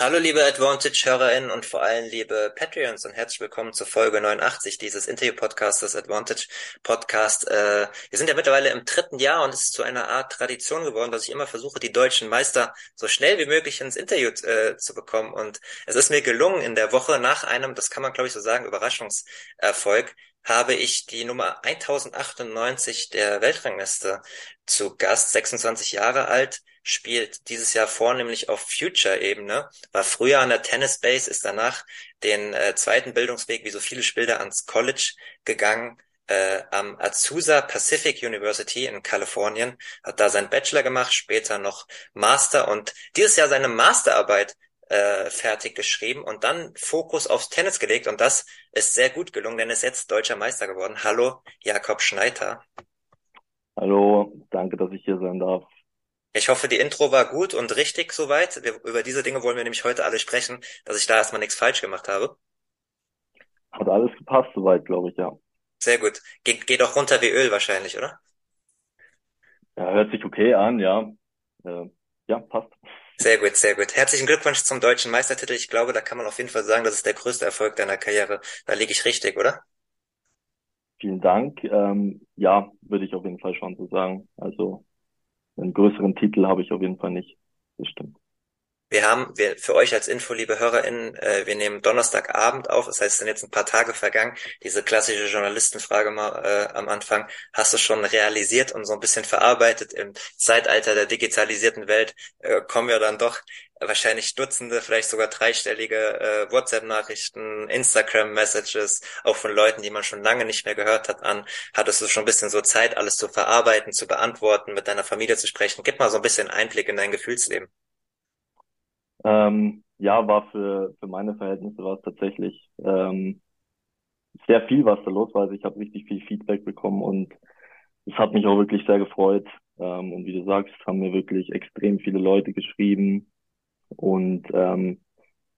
Hallo liebe Advantage-HörerInnen und vor allem liebe Patreons und herzlich willkommen zur Folge 89 dieses Interview-Podcasts, das Advantage-Podcast. Äh, wir sind ja mittlerweile im dritten Jahr und es ist zu einer Art Tradition geworden, dass ich immer versuche, die deutschen Meister so schnell wie möglich ins Interview äh, zu bekommen. Und es ist mir gelungen, in der Woche nach einem, das kann man glaube ich so sagen, Überraschungserfolg, habe ich die Nummer 1098 der Weltrangliste zu Gast, 26 Jahre alt, spielt dieses Jahr vornehmlich auf Future-Ebene, war früher an der Tennis Base, ist danach den äh, zweiten Bildungsweg, wie so viele Spieler, ans College gegangen, äh, am Azusa Pacific University in Kalifornien, hat da seinen Bachelor gemacht, später noch Master und dieses Jahr seine Masterarbeit äh, fertig geschrieben und dann Fokus aufs Tennis gelegt und das ist sehr gut gelungen, denn er ist jetzt deutscher Meister geworden. Hallo, Jakob Schneider. Hallo, danke, dass ich hier sein darf. Ich hoffe, die Intro war gut und richtig soweit. Wir, über diese Dinge wollen wir nämlich heute alle sprechen, dass ich da erstmal nichts falsch gemacht habe. Hat alles gepasst soweit, glaube ich, ja. Sehr gut. Ge geht auch runter wie Öl wahrscheinlich, oder? Ja, hört sich okay an, ja. Äh, ja, passt. Sehr gut, sehr gut. Herzlichen Glückwunsch zum deutschen Meistertitel. Ich glaube, da kann man auf jeden Fall sagen, das ist der größte Erfolg deiner Karriere. Da liege ich richtig, oder? Vielen Dank. Ähm, ja, würde ich auf jeden Fall schon so sagen. Also einen größeren Titel habe ich auf jeden Fall nicht. Das stimmt. Wir haben, wir, für euch als Info, liebe HörerInnen, äh, wir nehmen Donnerstagabend auf, das heißt, es sind jetzt ein paar Tage vergangen. Diese klassische Journalistenfrage mal äh, am Anfang, hast du schon realisiert und so ein bisschen verarbeitet im Zeitalter der digitalisierten Welt, äh, kommen wir dann doch wahrscheinlich Dutzende, vielleicht sogar dreistellige äh, WhatsApp-Nachrichten, Instagram-Messages, auch von Leuten, die man schon lange nicht mehr gehört hat, an. Hattest du schon ein bisschen so Zeit, alles zu verarbeiten, zu beantworten, mit deiner Familie zu sprechen? Gib mal so ein bisschen Einblick in dein Gefühlsleben. Ähm, ja, war für, für meine Verhältnisse war es tatsächlich ähm, sehr viel, was da los war. Also ich habe richtig viel Feedback bekommen und es hat mich auch wirklich sehr gefreut. Ähm, und wie du sagst, haben mir wirklich extrem viele Leute geschrieben und ähm,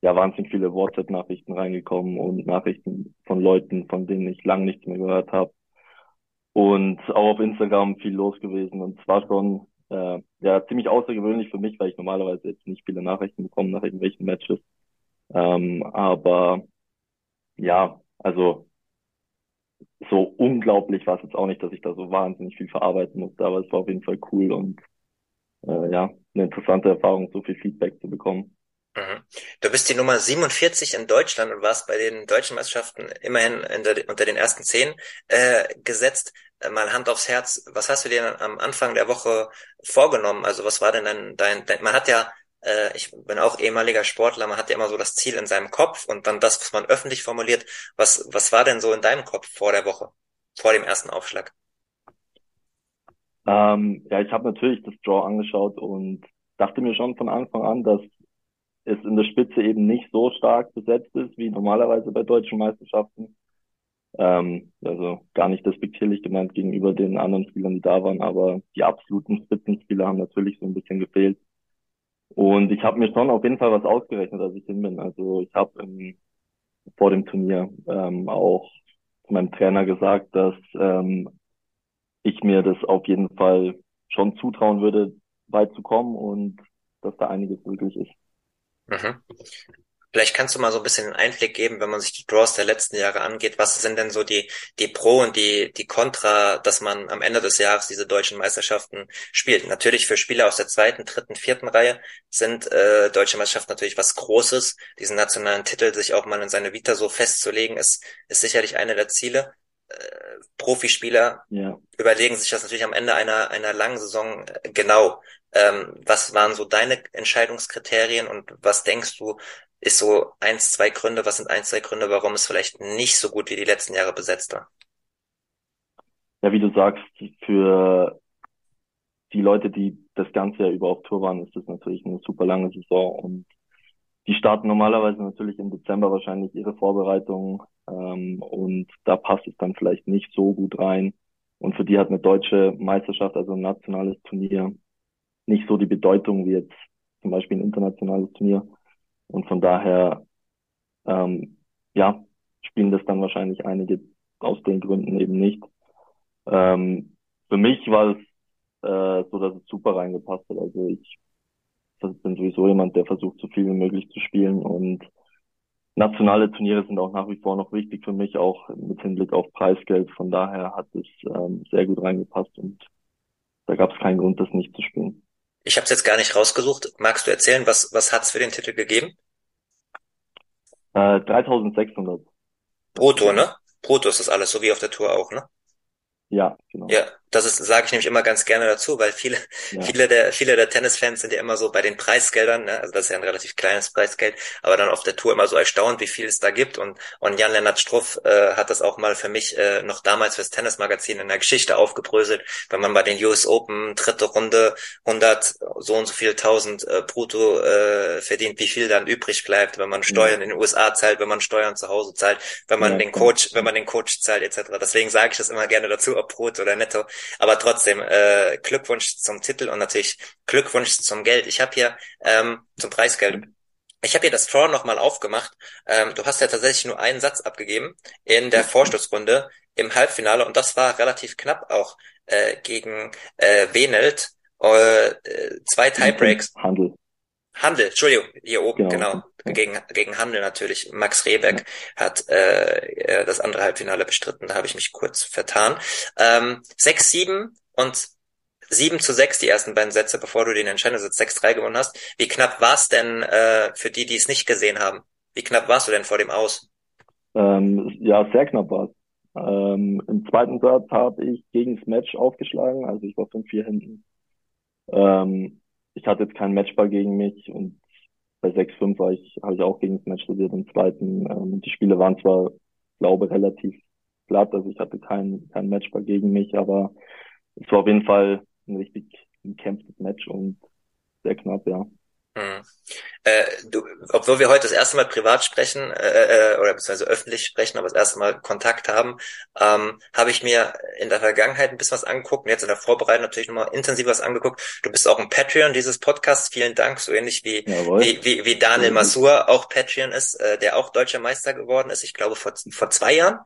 ja, wahnsinnig viele WhatsApp-Nachrichten reingekommen und Nachrichten von Leuten, von denen ich lang nichts mehr gehört habe. Und auch auf Instagram viel los gewesen. Und zwar schon äh, ja ziemlich außergewöhnlich für mich, weil ich normalerweise jetzt nicht viele Nachrichten bekomme nach irgendwelchen Matches. Ähm, aber ja, also so unglaublich war es jetzt auch nicht, dass ich da so wahnsinnig viel verarbeiten musste, aber es war auf jeden Fall cool und äh, ja, eine interessante Erfahrung, so viel Feedback zu bekommen. Mhm. Du bist die Nummer 47 in Deutschland und warst bei den deutschen Meisterschaften immerhin der, unter den ersten zehn äh, gesetzt. Mal Hand aufs Herz, was hast du dir am Anfang der Woche vorgenommen? Also was war denn dein, dein, dein man hat ja, äh, ich bin auch ehemaliger Sportler, man hat ja immer so das Ziel in seinem Kopf und dann das, was man öffentlich formuliert. Was, was war denn so in deinem Kopf vor der Woche, vor dem ersten Aufschlag? Ähm, ja, ich habe natürlich das Draw angeschaut und dachte mir schon von Anfang an, dass es in der Spitze eben nicht so stark besetzt ist wie normalerweise bei deutschen Meisterschaften. Ähm, also gar nicht despektierlich gemeint gegenüber den anderen Spielern, die da waren, aber die absoluten Spitzenspieler haben natürlich so ein bisschen gefehlt. Und ich habe mir schon auf jeden Fall was ausgerechnet, als ich hin bin. Also ich habe vor dem Turnier ähm, auch meinem Trainer gesagt, dass ähm, ich mir das auf jeden Fall schon zutrauen würde, weit zu kommen und dass da einiges möglich ist. Mhm. Vielleicht kannst du mal so ein bisschen einen Einblick geben, wenn man sich die Draws der letzten Jahre angeht. Was sind denn so die, die Pro und die, die Contra, dass man am Ende des Jahres diese deutschen Meisterschaften spielt? Natürlich für Spieler aus der zweiten, dritten, vierten Reihe sind äh, deutsche Meisterschaften natürlich was Großes. Diesen nationalen Titel sich auch mal in seine Vita so festzulegen, ist, ist sicherlich eine der Ziele. Äh, Profispieler ja. überlegen sich das natürlich am Ende einer, einer langen Saison äh, genau. Ähm, was waren so deine Entscheidungskriterien und was denkst du, ist so eins, zwei Gründe, was sind eins, zwei Gründe, warum es vielleicht nicht so gut wie die letzten Jahre besetzt war? Ja, wie du sagst, für die Leute, die das ganze Jahr über auf Tour waren, ist das natürlich eine super lange Saison und die starten normalerweise natürlich im Dezember wahrscheinlich ihre Vorbereitung ähm, und da passt es dann vielleicht nicht so gut rein. Und für die hat eine deutsche Meisterschaft, also ein nationales Turnier, nicht so die Bedeutung wie jetzt zum Beispiel ein internationales Turnier. Und von daher, ähm, ja, spielen das dann wahrscheinlich einige aus den Gründen eben nicht. Ähm, für mich war es äh, so, dass es super reingepasst hat. Also ich bin sowieso jemand, der versucht, so viel wie möglich zu spielen und nationale Turniere sind auch nach wie vor noch wichtig für mich, auch mit Hinblick auf Preisgeld. Von daher hat es ähm, sehr gut reingepasst und da gab es keinen Grund, das nicht zu spielen. Ich habe es jetzt gar nicht rausgesucht. Magst du erzählen, was was hat's für den Titel gegeben? Äh, 3600. Brutto, ne? Brutto ist das alles, so wie auf der Tour auch, ne? Ja, genau. Ja, das ist, sage ich nämlich immer ganz gerne dazu, weil viele, ja. viele der, viele der Tennisfans sind ja immer so bei den Preisgeldern, ne? also das ist ja ein relativ kleines Preisgeld, aber dann auf der Tour immer so erstaunt, wie viel es da gibt. Und, und Jan-Lennart Struff äh, hat das auch mal für mich äh, noch damals fürs Tennismagazin in der Geschichte aufgebröselt, wenn man bei den US Open dritte Runde 100 so und so viel tausend äh, brutto äh, verdient, wie viel dann übrig bleibt, wenn man Steuern ja. in den USA zahlt, wenn man Steuern zu Hause zahlt, wenn man ja, den Coach, wenn man den Coach zahlt etc. Deswegen sage ich das immer gerne dazu, ob brutto oder netto. Aber trotzdem, äh, Glückwunsch zum Titel und natürlich Glückwunsch zum Geld. Ich habe hier ähm, zum Preisgeld. Ich habe hier das Draw nochmal aufgemacht. Ähm, du hast ja tatsächlich nur einen Satz abgegeben in der Vorstoßrunde im Halbfinale und das war relativ knapp auch äh, gegen äh, Wenelt. Äh, zwei Tiebreaks. Handel. Handel, Entschuldigung, hier oben, genau. genau. Gegen, gegen Handel natürlich. Max Rehbeck ja. hat äh, das andere Halbfinale bestritten, da habe ich mich kurz vertan. Ähm, 6-7 und 7 zu 6 die ersten beiden Sätze, bevor du den Entscheidungssatz 6-3 gewonnen hast. Wie knapp war es denn äh, für die, die es nicht gesehen haben? Wie knapp warst du denn vor dem Aus? Ähm, ja, sehr knapp war es. Ähm, Im zweiten Satz habe ich gegen das Match aufgeschlagen, also ich war 5-4 hinten. Ähm, ich hatte jetzt keinen Matchball gegen mich und bei 6-5 war ich, habe ich auch gegen das Match studiert im zweiten. Ähm, die Spiele waren zwar, glaube relativ glatt, also ich hatte keinen kein Matchball gegen mich, aber es war auf jeden Fall ein richtig gekämpftes Match und sehr knapp, ja. Mhm. Äh, du, obwohl wir heute das erste Mal privat sprechen äh, äh, oder beziehungsweise öffentlich sprechen, aber das erste Mal Kontakt haben, ähm, habe ich mir in der Vergangenheit ein bisschen was angeguckt und jetzt in der Vorbereitung natürlich nochmal intensiv was angeguckt. Du bist auch ein Patreon dieses Podcasts. Vielen Dank, so ähnlich wie wie, wie, wie Daniel Masur auch Patreon ist, äh, der auch deutscher Meister geworden ist. Ich glaube vor vor zwei Jahren.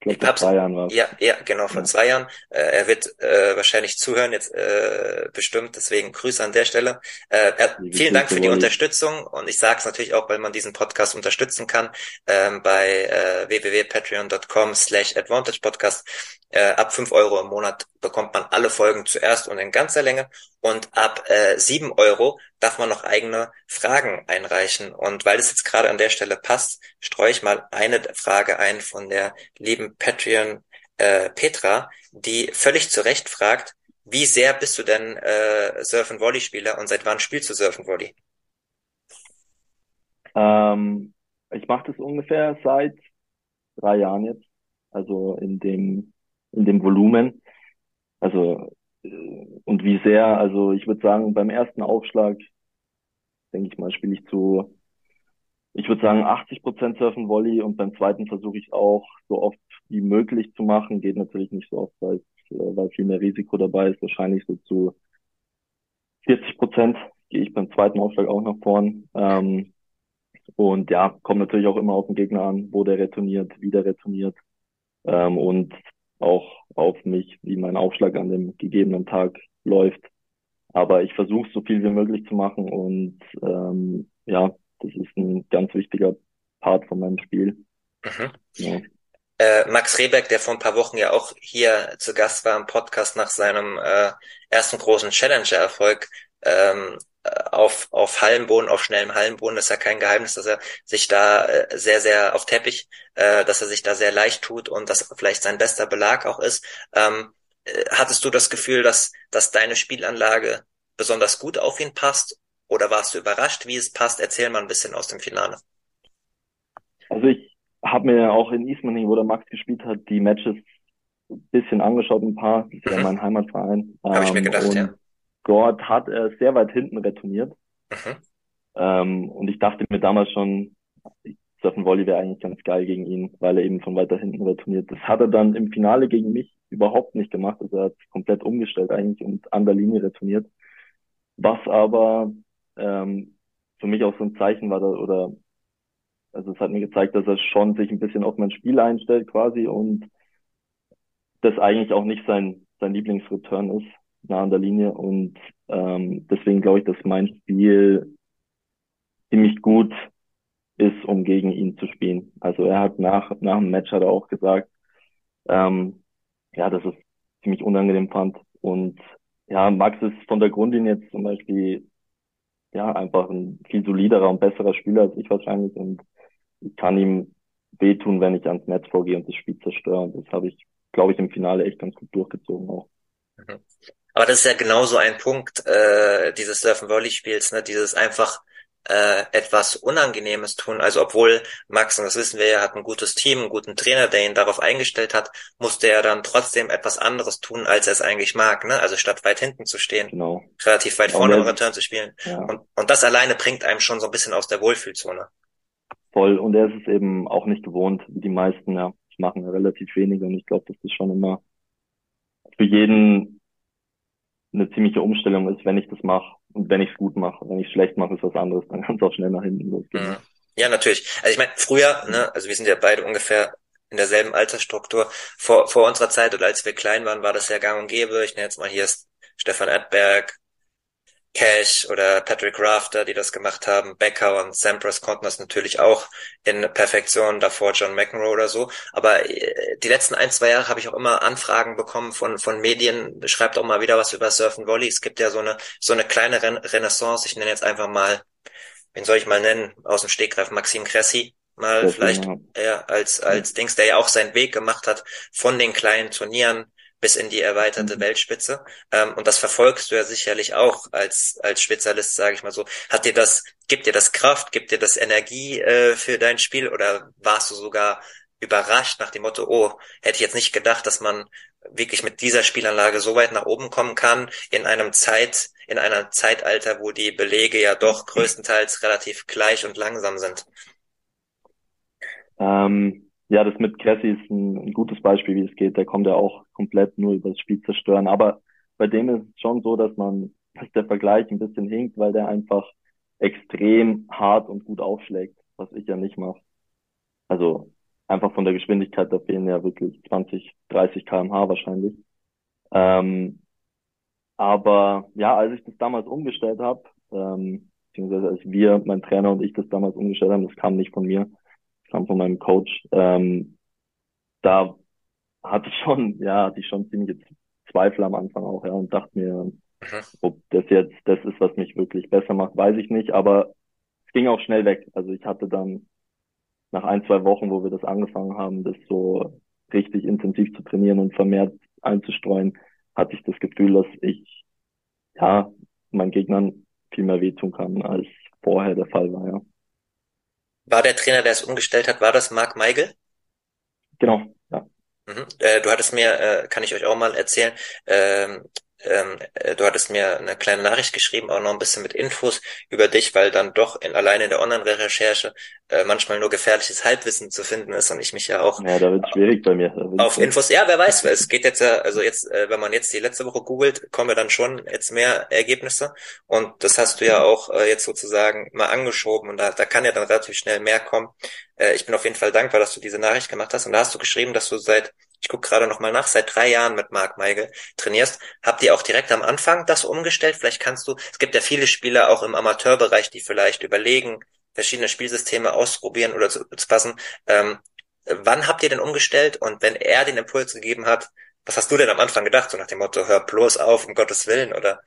Ich glaube, vor zwei Jahren war Ja, ja, genau, vor ja. zwei Jahren. Äh, er wird äh, wahrscheinlich zuhören, jetzt äh, bestimmt, deswegen Grüße an der Stelle. Äh, er, vielen Dank für die Unterstützung und ich sage es natürlich auch, weil man diesen Podcast unterstützen kann, ähm, bei äh, www.patreon.com slash advantage podcast äh, ab fünf Euro im Monat bekommt man alle Folgen zuerst und in ganzer Länge. Und ab äh, 7 Euro darf man noch eigene Fragen einreichen. Und weil es jetzt gerade an der Stelle passt, streue ich mal eine Frage ein von der lieben Patreon äh, Petra, die völlig zu Recht fragt, wie sehr bist du denn äh, Surf and Volley Spieler und seit wann spielst du Surf and Volley? Ähm, ich mache das ungefähr seit drei Jahren jetzt. Also in dem in dem Volumen. Also, und wie sehr, also ich würde sagen, beim ersten Aufschlag, denke ich mal, spiele ich zu, ich würde sagen, 80 Prozent Surfen Volley und beim zweiten versuche ich auch so oft wie möglich zu machen. Geht natürlich nicht so oft, weil, äh, weil viel mehr Risiko dabei ist. Wahrscheinlich so zu 40 Prozent gehe ich beim zweiten Aufschlag auch nach vorn. Ähm, und ja, kommt natürlich auch immer auf den Gegner an, wo der retourniert, wie der retourniert. Ähm, und auch auf mich, wie mein Aufschlag an dem gegebenen Tag läuft. Aber ich versuche so viel wie möglich zu machen und ähm, ja, das ist ein ganz wichtiger Part von meinem Spiel. Mhm. Ja. Äh, Max Rebeck, der vor ein paar Wochen ja auch hier zu Gast war im Podcast nach seinem äh, ersten großen Challenger-Erfolg, ähm, auf, auf Hallenboden, auf schnellem Hallenboden. Das ist ja kein Geheimnis, dass er sich da äh, sehr, sehr auf Teppich, äh, dass er sich da sehr leicht tut und dass vielleicht sein bester Belag auch ist. Ähm, äh, hattest du das Gefühl, dass, dass deine Spielanlage besonders gut auf ihn passt? Oder warst du überrascht, wie es passt? Erzähl mal ein bisschen aus dem Finale. Also ich habe mir auch in Ismaning, wo der Max gespielt hat, die Matches ein bisschen angeschaut, ein paar. Das ist ja mhm. mein Heimatverein. Habe ich mir ähm, gedacht, ja dort hat er sehr weit hinten retourniert. Mhm. Ähm, und ich dachte mir damals schon, Surfen Volley wäre eigentlich ganz geil gegen ihn, weil er eben von weiter hinten retourniert. Das hat er dann im Finale gegen mich überhaupt nicht gemacht. Also er hat komplett umgestellt eigentlich und an der Linie retourniert. Was aber ähm, für mich auch so ein Zeichen war, da, oder also es hat mir gezeigt, dass er schon sich ein bisschen auf mein Spiel einstellt quasi und das eigentlich auch nicht sein, sein Lieblingsreturn ist, nah an der Linie. Und ähm, deswegen glaube ich, dass mein Spiel ziemlich gut ist, um gegen ihn zu spielen. Also er hat nach, nach dem Match hat er auch gesagt, ähm, ja, dass es ziemlich unangenehm fand. Und ja, Max ist von der Grundlinie jetzt zum Beispiel ja einfach ein viel soliderer und besserer Spieler als ich wahrscheinlich und ich kann ihm wehtun, wenn ich ans Netz vorgehe und das Spiel zerstöre. Und das habe ich, glaube ich, im Finale echt ganz gut durchgezogen auch. Mhm. Aber das ist ja genauso ein Punkt äh, dieses Surfen-Volley-Spiels, ne? dieses einfach äh, etwas Unangenehmes tun. Also obwohl Max, und das wissen wir ja, hat ein gutes Team, einen guten Trainer, der ihn darauf eingestellt hat, musste er dann trotzdem etwas anderes tun, als er es eigentlich mag. Ne? Also statt weit hinten zu stehen, genau. relativ weit vorne im Return zu spielen. Ja. Und, und das alleine bringt einem schon so ein bisschen aus der Wohlfühlzone. Voll. Und er ist es eben auch nicht gewohnt, wie die meisten, ja. Ich mache relativ wenige und ich glaube, das schon immer für jeden eine ziemliche Umstellung ist, wenn ich das mache und wenn ich es gut mache. Wenn ich schlecht mache, ist was anderes, dann kann es auch schnell nach hinten losgehen. Mhm. Ja, natürlich. Also ich meine, früher, ne, also wir sind ja beide ungefähr in derselben Altersstruktur. Vor, vor unserer Zeit oder als wir klein waren, war das ja gang und gäbe. Ich nenne jetzt mal hier Stefan Edberg, Cash oder Patrick Rafter, die das gemacht haben. Becker und Sampras konnten das natürlich auch in Perfektion, davor John McEnroe oder so. Aber äh, die letzten ein, zwei Jahre habe ich auch immer Anfragen bekommen von, von Medien, schreibt auch mal wieder was über Surfen Volley. Es gibt ja so eine, so eine kleine Renaissance. Ich nenne jetzt einfach mal, wen soll ich mal nennen, aus dem Stegreif, Maxim Cressy mal vielleicht ja, als, als Dings, der ja auch seinen Weg gemacht hat von den kleinen Turnieren bis in die erweiterte mhm. Weltspitze. Ähm, und das verfolgst du ja sicherlich auch als, als Spezialist, sage ich mal so. Hat dir das, gibt dir das Kraft, gibt dir das Energie äh, für dein Spiel oder warst du sogar überrascht nach dem Motto, oh, hätte ich jetzt nicht gedacht, dass man wirklich mit dieser Spielanlage so weit nach oben kommen kann in einem Zeit, in einem Zeitalter, wo die Belege ja doch größtenteils relativ gleich und langsam sind. Ähm, ja, das mit Cressy ist ein, ein, gutes Beispiel, wie es geht. Der kommt ja auch komplett nur über das Spiel zerstören. Aber bei dem ist es schon so, dass man, dass der Vergleich ein bisschen hinkt, weil der einfach extrem hart und gut aufschlägt, was ich ja nicht mache. Also einfach von der Geschwindigkeit, da fehlen ja wirklich 20, 30 kmh wahrscheinlich. Ähm, aber ja, als ich das damals umgestellt habe, ähm, beziehungsweise als wir, mein Trainer und ich das damals umgestellt haben, das kam nicht von mir, kam von meinem Coach, ähm, da hatte ich schon, ja, hatte ich schon ziemliche Zweifel am Anfang auch, ja, und dachte mir, mhm. ob das jetzt das ist, was mich wirklich besser macht, weiß ich nicht, aber es ging auch schnell weg. Also ich hatte dann nach ein, zwei Wochen, wo wir das angefangen haben, das so richtig intensiv zu trainieren und vermehrt einzustreuen, hatte ich das Gefühl, dass ich, ja, meinen Gegnern viel mehr wehtun kann, als vorher der Fall war, ja war der Trainer, der es umgestellt hat, war das Marc Meigel? Genau, ja. Mhm. Äh, du hattest mir, äh, kann ich euch auch mal erzählen, ähm, ähm, äh, du hattest mir eine kleine Nachricht geschrieben, auch noch ein bisschen mit Infos über dich, weil dann doch in, alleine in der Online-Recherche äh, manchmal nur gefährliches Halbwissen zu finden ist und ich mich ja auch ja, da wird schwierig bei mir. Auf Infos, ja, wer weiß, es geht jetzt ja, also jetzt, äh, wenn man jetzt die letzte Woche googelt, kommen ja dann schon jetzt mehr Ergebnisse und das hast du ja auch äh, jetzt sozusagen mal angeschoben und da, da kann ja dann relativ schnell mehr kommen. Äh, ich bin auf jeden Fall dankbar, dass du diese Nachricht gemacht hast und da hast du geschrieben, dass du seit ich gucke gerade noch mal nach, seit drei Jahren mit Marc Meigel trainierst. Habt ihr auch direkt am Anfang das umgestellt? Vielleicht kannst du, es gibt ja viele Spieler auch im Amateurbereich, die vielleicht überlegen, verschiedene Spielsysteme ausprobieren oder zu, zu passen. Ähm, wann habt ihr denn umgestellt? Und wenn er den Impuls gegeben hat, was hast du denn am Anfang gedacht? So nach dem Motto, hör bloß auf, um Gottes Willen, oder?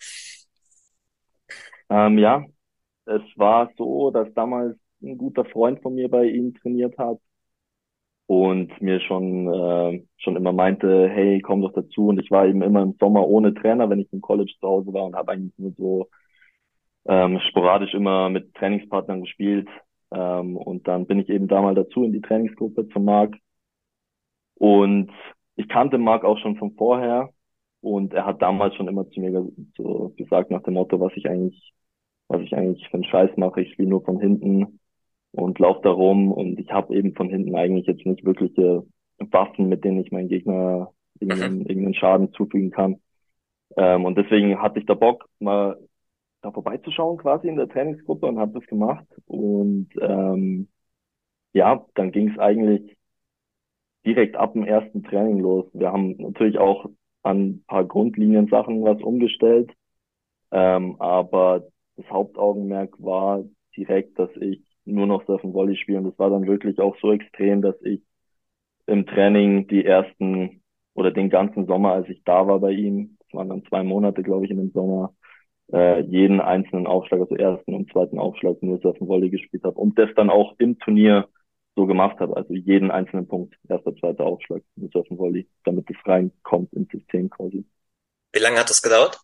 Ähm, ja, es war so, dass damals ein guter Freund von mir bei ihm trainiert hat und mir schon äh, schon immer meinte, hey, komm doch dazu. Und ich war eben immer im Sommer ohne Trainer, wenn ich im College zu Hause war und habe eigentlich nur so ähm, sporadisch immer mit Trainingspartnern gespielt. Ähm, und dann bin ich eben da mal dazu in die Trainingsgruppe zum Marc. Und ich kannte Marc auch schon von vorher. Und er hat damals schon immer zu mir so gesagt nach dem Motto, was ich eigentlich was ich eigentlich für einen Scheiß mache. Ich spiele nur von hinten und laufe da rum und ich habe eben von hinten eigentlich jetzt nicht wirkliche Waffen, mit denen ich meinen Gegner irgendeinen, mhm. irgendeinen Schaden zufügen kann. Ähm, und deswegen hatte ich da Bock, mal da vorbeizuschauen quasi in der Trainingsgruppe und habe das gemacht. Und ähm, ja, dann ging es eigentlich direkt ab dem ersten Training los. Wir haben natürlich auch an ein paar Grundlinien-Sachen was umgestellt, ähm, aber das Hauptaugenmerk war direkt, dass ich nur noch Surfen Volley spiele. Und das war dann wirklich auch so extrem, dass ich im Training die ersten oder den ganzen Sommer, als ich da war bei ihm, das waren dann zwei Monate, glaube ich, in dem Sommer, äh, jeden einzelnen Aufschlag, also ersten und zweiten Aufschlag nur Surfen Volley gespielt habe und das dann auch im Turnier so gemacht habe, also jeden einzelnen Punkt, erster, zweiter Aufschlag mit Surfen Volley, damit es reinkommt ins System quasi. Wie lange hat das gedauert?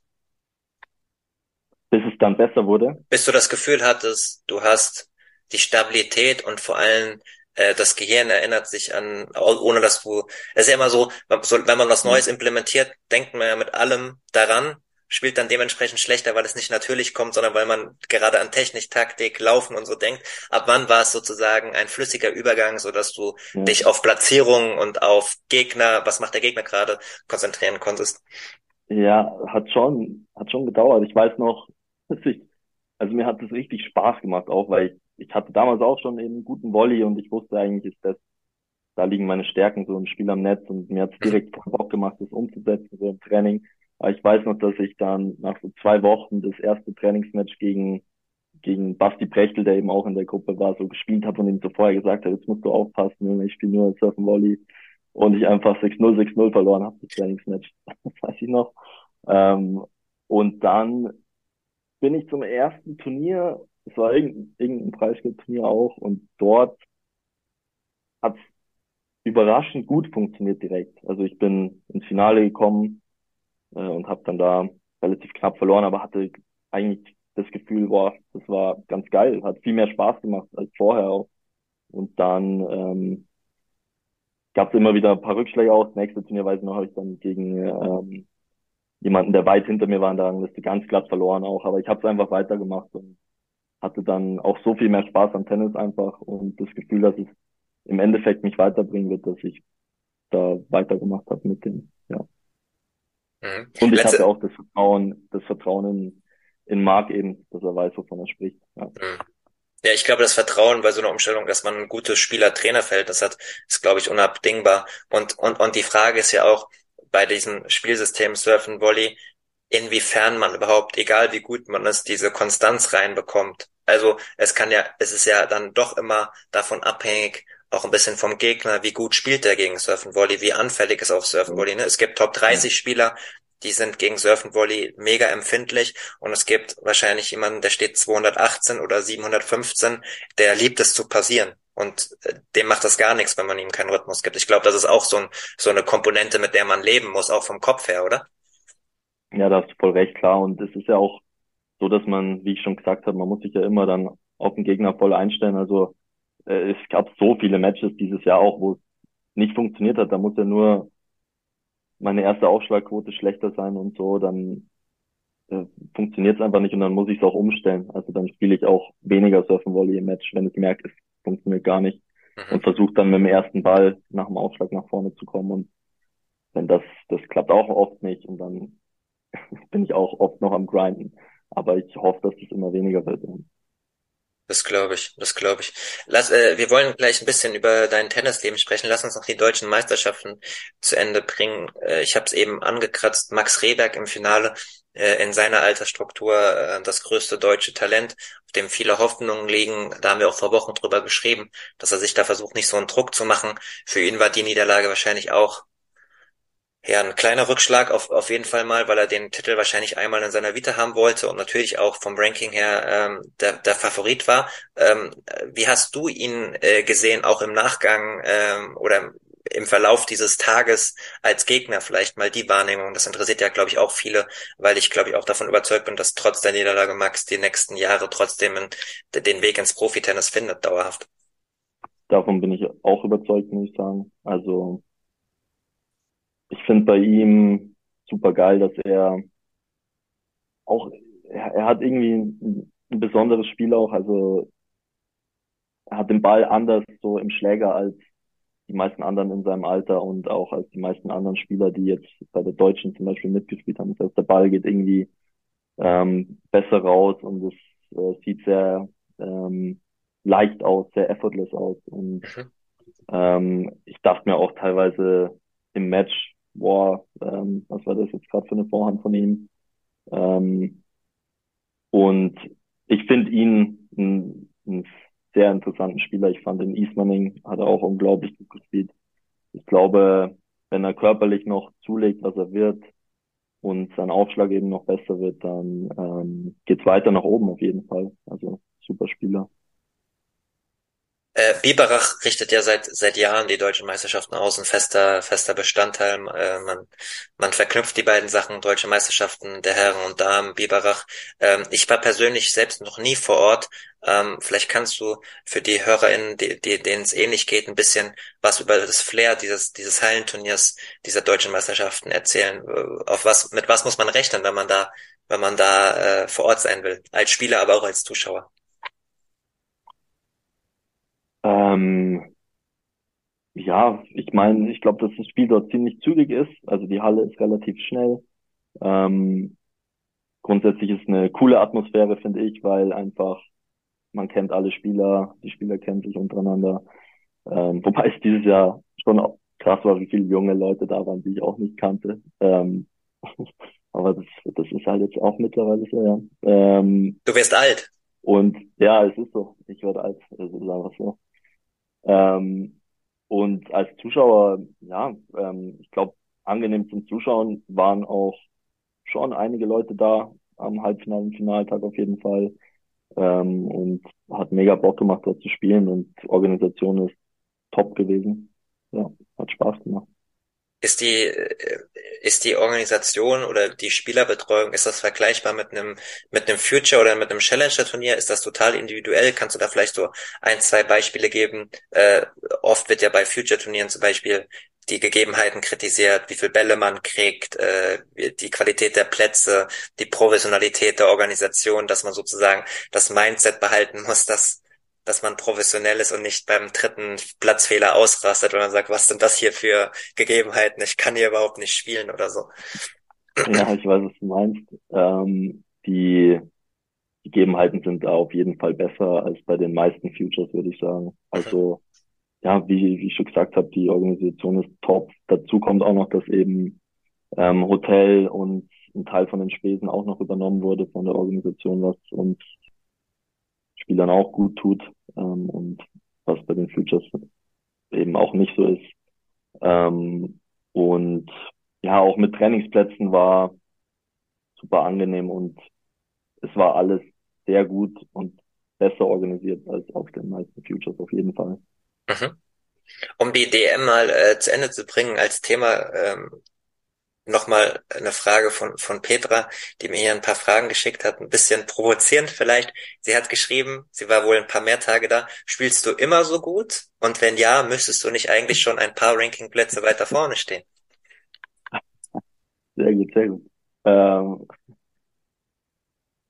Bis es dann besser wurde. Bis du das Gefühl hattest, du hast die Stabilität und vor allem äh, das Gehirn erinnert sich an, ohne dass du, es ist ja immer so, wenn man was Neues implementiert, denkt man ja mit allem daran, spielt dann dementsprechend schlechter, weil es nicht natürlich kommt, sondern weil man gerade an Technik, Taktik, Laufen und so denkt. Ab wann war es sozusagen ein flüssiger Übergang, so dass du ja. dich auf Platzierung und auf Gegner, was macht der Gegner gerade, konzentrieren konntest? Ja, hat schon, hat schon gedauert. Ich weiß noch, dass ich, also mir hat es richtig Spaß gemacht auch, weil ich, ich hatte damals auch schon einen guten Volley und ich wusste eigentlich, ist das, da liegen meine Stärken so im Spiel am Netz und mir hat es direkt Bock gemacht, das umzusetzen, so im Training. Aber ich weiß noch, dass ich dann nach so zwei Wochen das erste Trainingsmatch gegen, gegen Basti Brechtel, der eben auch in der Gruppe war, so gespielt habe und ihm so vorher gesagt habe, jetzt musst du aufpassen, ich spiele nur Surfen Volley und ich einfach 6-0, 6-0 verloren habe, das Trainingsmatch. Das weiß ich noch. Ähm, und dann bin ich zum ersten Turnier, es war irgendein, irgendein Preisgeldturnier auch, und dort hat's überraschend gut funktioniert direkt. Also ich bin ins Finale gekommen, äh, und habe dann da relativ knapp verloren, aber hatte eigentlich das Gefühl, boah, das war ganz geil, hat viel mehr Spaß gemacht als vorher auch. Und dann ähm, gab es immer wieder ein paar Rückschläge aus. Nächste Turnierweise noch habe ich dann gegen ähm, jemanden, der weit hinter mir war in der Rangliste, ganz glatt verloren auch. Aber ich habe es einfach weitergemacht und hatte dann auch so viel mehr Spaß am Tennis einfach und das Gefühl, dass es im Endeffekt mich weiterbringen wird, dass ich da weitergemacht habe mit dem, ja. Mhm. Und ich Letzte... hatte auch das Vertrauen, das Vertrauen in, in Marc eben, dass er weiß, wovon er spricht. Ja. Mhm. Ja, ich glaube, das Vertrauen bei so einer Umstellung, dass man ein gutes Spieler-Trainer-Verhältnis hat, ist, glaube ich, unabdingbar. Und, und, und die Frage ist ja auch bei diesem Spielsystem Surfen Volley, inwiefern man überhaupt, egal wie gut man es, diese Konstanz reinbekommt. Also es kann ja, es ist ja dann doch immer davon abhängig, auch ein bisschen vom Gegner, wie gut spielt der gegen Surfen Volley, wie anfällig ist auf Surfen Volley. Ne? Es gibt Top 30 Spieler, die sind gegen Surfen Volley mega empfindlich und es gibt wahrscheinlich jemanden, der steht 218 oder 715, der liebt es zu passieren und äh, dem macht das gar nichts, wenn man ihm keinen Rhythmus gibt. Ich glaube, das ist auch so, ein, so eine Komponente, mit der man leben muss, auch vom Kopf her, oder? Ja, da hast du voll recht, klar. Und es ist ja auch so, dass man, wie ich schon gesagt habe, man muss sich ja immer dann auf den Gegner voll einstellen. Also äh, es gab so viele Matches dieses Jahr auch, wo es nicht funktioniert hat. Da muss ja nur meine erste Aufschlagquote schlechter sein und so, dann äh, funktioniert es einfach nicht und dann muss ich es auch umstellen. Also dann spiele ich auch weniger Surfen Volley im Match, wenn ich merke, es funktioniert gar nicht mhm. und versuche dann mit dem ersten Ball nach dem Aufschlag nach vorne zu kommen und wenn das, das klappt auch oft nicht und dann bin ich auch oft noch am Grinden. Aber ich hoffe, dass es immer weniger wird. Das glaube ich, das glaube ich. Lass, äh, wir wollen gleich ein bisschen über dein Tennisleben sprechen. Lass uns noch die deutschen Meisterschaften zu Ende bringen. Äh, ich habe es eben angekratzt. Max Rehberg im Finale äh, in seiner Altersstruktur äh, das größte deutsche Talent, auf dem viele Hoffnungen liegen. Da haben wir auch vor Wochen drüber geschrieben, dass er sich da versucht, nicht so einen Druck zu machen. Für ihn war die Niederlage wahrscheinlich auch ja, ein kleiner Rückschlag auf, auf jeden Fall mal, weil er den Titel wahrscheinlich einmal in seiner Vita haben wollte und natürlich auch vom Ranking her ähm, der, der Favorit war. Ähm, wie hast du ihn äh, gesehen, auch im Nachgang ähm, oder im Verlauf dieses Tages als Gegner vielleicht mal die Wahrnehmung? Das interessiert ja, glaube ich, auch viele, weil ich, glaube ich, auch davon überzeugt bin, dass trotz der Niederlage Max die nächsten Jahre trotzdem in, den Weg ins Profitennis findet, dauerhaft. Davon bin ich auch überzeugt, muss ich sagen. Also ich finde bei ihm super geil, dass er auch, er, er hat irgendwie ein besonderes Spiel auch. Also er hat den Ball anders so im Schläger als die meisten anderen in seinem Alter und auch als die meisten anderen Spieler, die jetzt bei der Deutschen zum Beispiel mitgespielt haben. Das heißt, der Ball geht irgendwie ähm, besser raus und es äh, sieht sehr ähm, leicht aus, sehr effortless aus. Und mhm. ähm, ich dachte mir auch teilweise im Match, boah, ähm, was war das jetzt gerade für eine Vorhand von ihm? Ähm, und ich finde ihn ein, ein sehr interessanten Spieler. Ich fand den Eastmaning hat er auch unglaublich gut gespielt. Ich glaube, wenn er körperlich noch zulegt, was er wird und sein Aufschlag eben noch besser wird, dann ähm, geht's weiter nach oben auf jeden Fall. Also super Spieler. Äh, Biberach richtet ja seit seit Jahren die deutschen Meisterschaften aus, ein fester fester Bestandteil. Äh, man man verknüpft die beiden Sachen, deutsche Meisterschaften der Herren und Damen, Biberach. Ähm, ich war persönlich selbst noch nie vor Ort. Ähm, vielleicht kannst du für die HörerInnen, die, die, denen es ähnlich geht, ein bisschen was über das Flair dieses dieses Hallenturniers, dieser deutschen Meisterschaften erzählen. Äh, auf was mit was muss man rechnen, wenn man da wenn man da äh, vor Ort sein will, als Spieler, aber auch als Zuschauer? Ähm, ja, ich meine, ich glaube, dass das Spiel dort ziemlich zügig ist. Also die Halle ist relativ schnell. Ähm, grundsätzlich ist eine coole Atmosphäre, finde ich, weil einfach man kennt alle Spieler, die Spieler kennen sich untereinander. Ähm, wobei es dieses Jahr schon krass war, wie viele junge Leute da waren, die ich auch nicht kannte. Ähm, aber das, das ist halt jetzt auch mittlerweile so, ja. Ähm, du wirst alt. Und ja, es ist so. Ich werde alt. Es ist einfach so. Ähm, und als Zuschauer, ja, ähm, ich glaube, angenehm zum Zuschauen waren auch schon einige Leute da am Halbfinale und Finaltag auf jeden Fall. Ähm, und hat mega Bock gemacht, dort zu spielen und Organisation ist top gewesen. Ja, hat Spaß gemacht. Ist die, äh, ist die Organisation oder die Spielerbetreuung, ist das vergleichbar mit einem, mit einem Future oder mit einem Challenger-Turnier? Ist das total individuell? Kannst du da vielleicht so ein, zwei Beispiele geben? Äh, oft wird ja bei Future-Turnieren zum Beispiel die Gegebenheiten kritisiert, wie viel Bälle man kriegt, äh, die Qualität der Plätze, die Professionalität der Organisation, dass man sozusagen das Mindset behalten muss, dass dass man professionell ist und nicht beim dritten Platzfehler ausrastet und dann sagt, was sind das hier für Gegebenheiten? Ich kann hier überhaupt nicht spielen oder so. Ja, ich weiß, was du meinst. Ähm, die Gegebenheiten sind da auf jeden Fall besser als bei den meisten Futures, würde ich sagen. Also, ja, wie, wie ich schon gesagt habe, die Organisation ist top. Dazu kommt auch noch, dass eben ähm, Hotel und ein Teil von den Spesen auch noch übernommen wurde von der Organisation, was uns Spielern auch gut tut ähm, und was bei den Futures eben auch nicht so ist. Ähm, und ja, auch mit Trainingsplätzen war super angenehm und es war alles sehr gut und besser organisiert als auf den meisten Futures auf jeden Fall. Mhm. Um die DM mal äh, zu Ende zu bringen als Thema, ähm, nochmal eine Frage von, von Petra, die mir hier ein paar Fragen geschickt hat, ein bisschen provozierend vielleicht. Sie hat geschrieben, sie war wohl ein paar mehr Tage da. Spielst du immer so gut? Und wenn ja, müsstest du nicht eigentlich schon ein paar Rankingplätze weiter vorne stehen? Sehr gut, sehr gut. Ähm,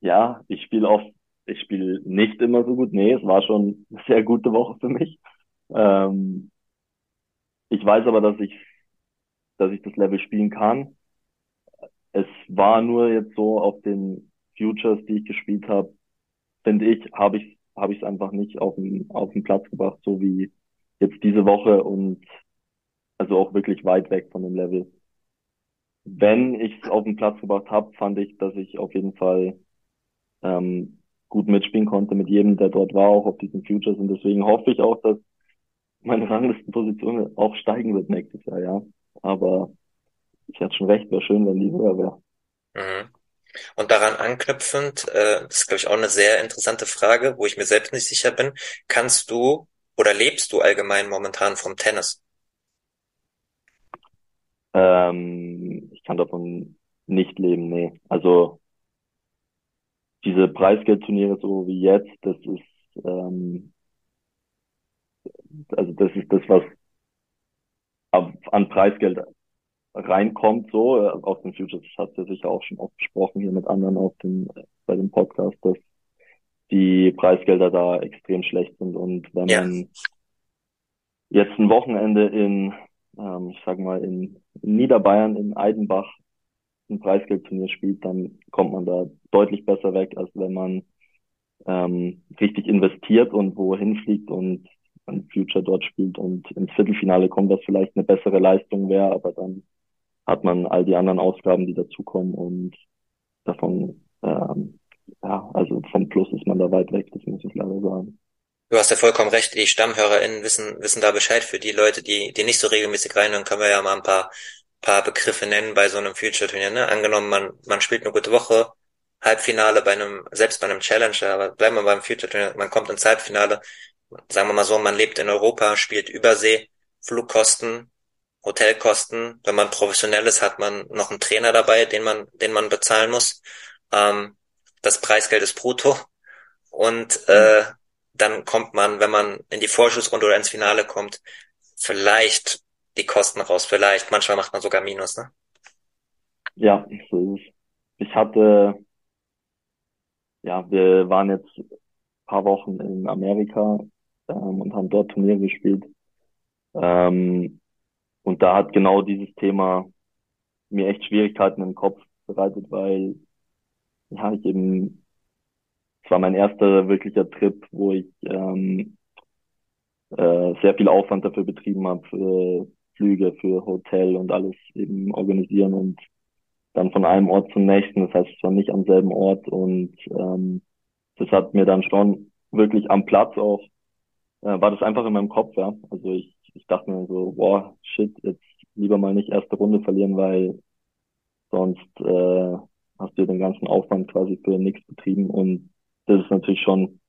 ja, ich spiele oft, ich spiele nicht immer so gut. Nee, es war schon eine sehr gute Woche für mich. Ähm, ich weiß aber, dass ich dass ich das Level spielen kann. Es war nur jetzt so auf den Futures, die ich gespielt habe, finde ich, habe ich habe ich es einfach nicht auf den auf den Platz gebracht, so wie jetzt diese Woche und also auch wirklich weit weg von dem Level. Wenn ich es auf den Platz gebracht habe, fand ich, dass ich auf jeden Fall ähm, gut mitspielen konnte mit jedem, der dort war, auch auf diesen Futures und deswegen hoffe ich auch, dass meine Ranglistenposition auch steigen wird nächstes Jahr, ja. Aber ich hatte schon recht, wäre schön, wenn die höher wäre. Mhm. Und daran anknüpfend, äh, das ist, glaube ich, auch eine sehr interessante Frage, wo ich mir selbst nicht sicher bin. Kannst du oder lebst du allgemein momentan vom Tennis? Ähm, ich kann davon nicht leben, nee. Also diese Preisgeldturniere so wie jetzt, das ist ähm, also das ist das, was an Preisgeld reinkommt, so äh, aus den Futures. Das hast du ja sicher auch schon oft besprochen hier mit anderen auf dem, bei dem Podcast, dass die Preisgelder da extrem schlecht sind. Und wenn Ja. man jetzt ein Wochenende in, ähm, ich sag mal, in, in Niederbayern, in Eidenbach ein Preisgeldturnier spielt, dann kommt man da deutlich besser weg, als wenn man ähm, richtig investiert und wohin fliegt und ein Future dort spielt und ins Viertelfinale kommt, was vielleicht eine bessere Leistung wäre, aber dann hat man all die anderen Ausgaben, die dazukommen und davon, ähm, ja, also vom Plus ist man da weit weg, das muss ich leider sagen. Du hast ja vollkommen recht, die StammhörerInnen wissen, wissen da Bescheid. Für die Leute, die, die nicht so regelmäßig reinhören, können wir ja mal ein paar, paar Begriffe nennen bei so einem Future-Turnier, ne? Angenommen, man, man spielt eine gute Woche, Halbfinale bei einem, selbst bei einem Challenger, aber bleiben wir beim Future-Turnier, man kommt ins Halbfinale, sagen wir mal so, man lebt in Europa, spielt Übersee, Flugkosten, Hotelkosten, wenn man professionell ist, hat man noch einen Trainer dabei, den man, den man bezahlen muss. Ähm, das Preisgeld ist brutto und äh, dann kommt man, wenn man in die Vorschussrunde oder ins Finale kommt, vielleicht die Kosten raus, vielleicht. Manchmal macht man sogar Minus, ne? Ja, so ist es. Ich hatte, ja, wir waren jetzt ein paar Wochen in Amerika ähm, und haben dort Turniere gespielt. Ähm, und da hat genau dieses Thema mir echt Schwierigkeiten im Kopf bereitet, weil ja, ich eben, es war mein erster wirklicher Trip, wo ich ähm, äh, sehr viel Aufwand dafür betrieben habe, für Flüge, für Hotel und alles eben organisieren und dann von einem Ort zum nächsten. Das heißt, es war nicht am selben Ort und ähm, das hat mir dann schon wirklich am Platz auch, äh, war das einfach in meinem Kopf, ja. Also ich, ich dachte mir so, boah, shit, jetzt lieber mal nicht erste Runde verlieren, weil sonst äh, hast du den ganzen Aufwand quasi für nichts betrieben und das ist natürlich schon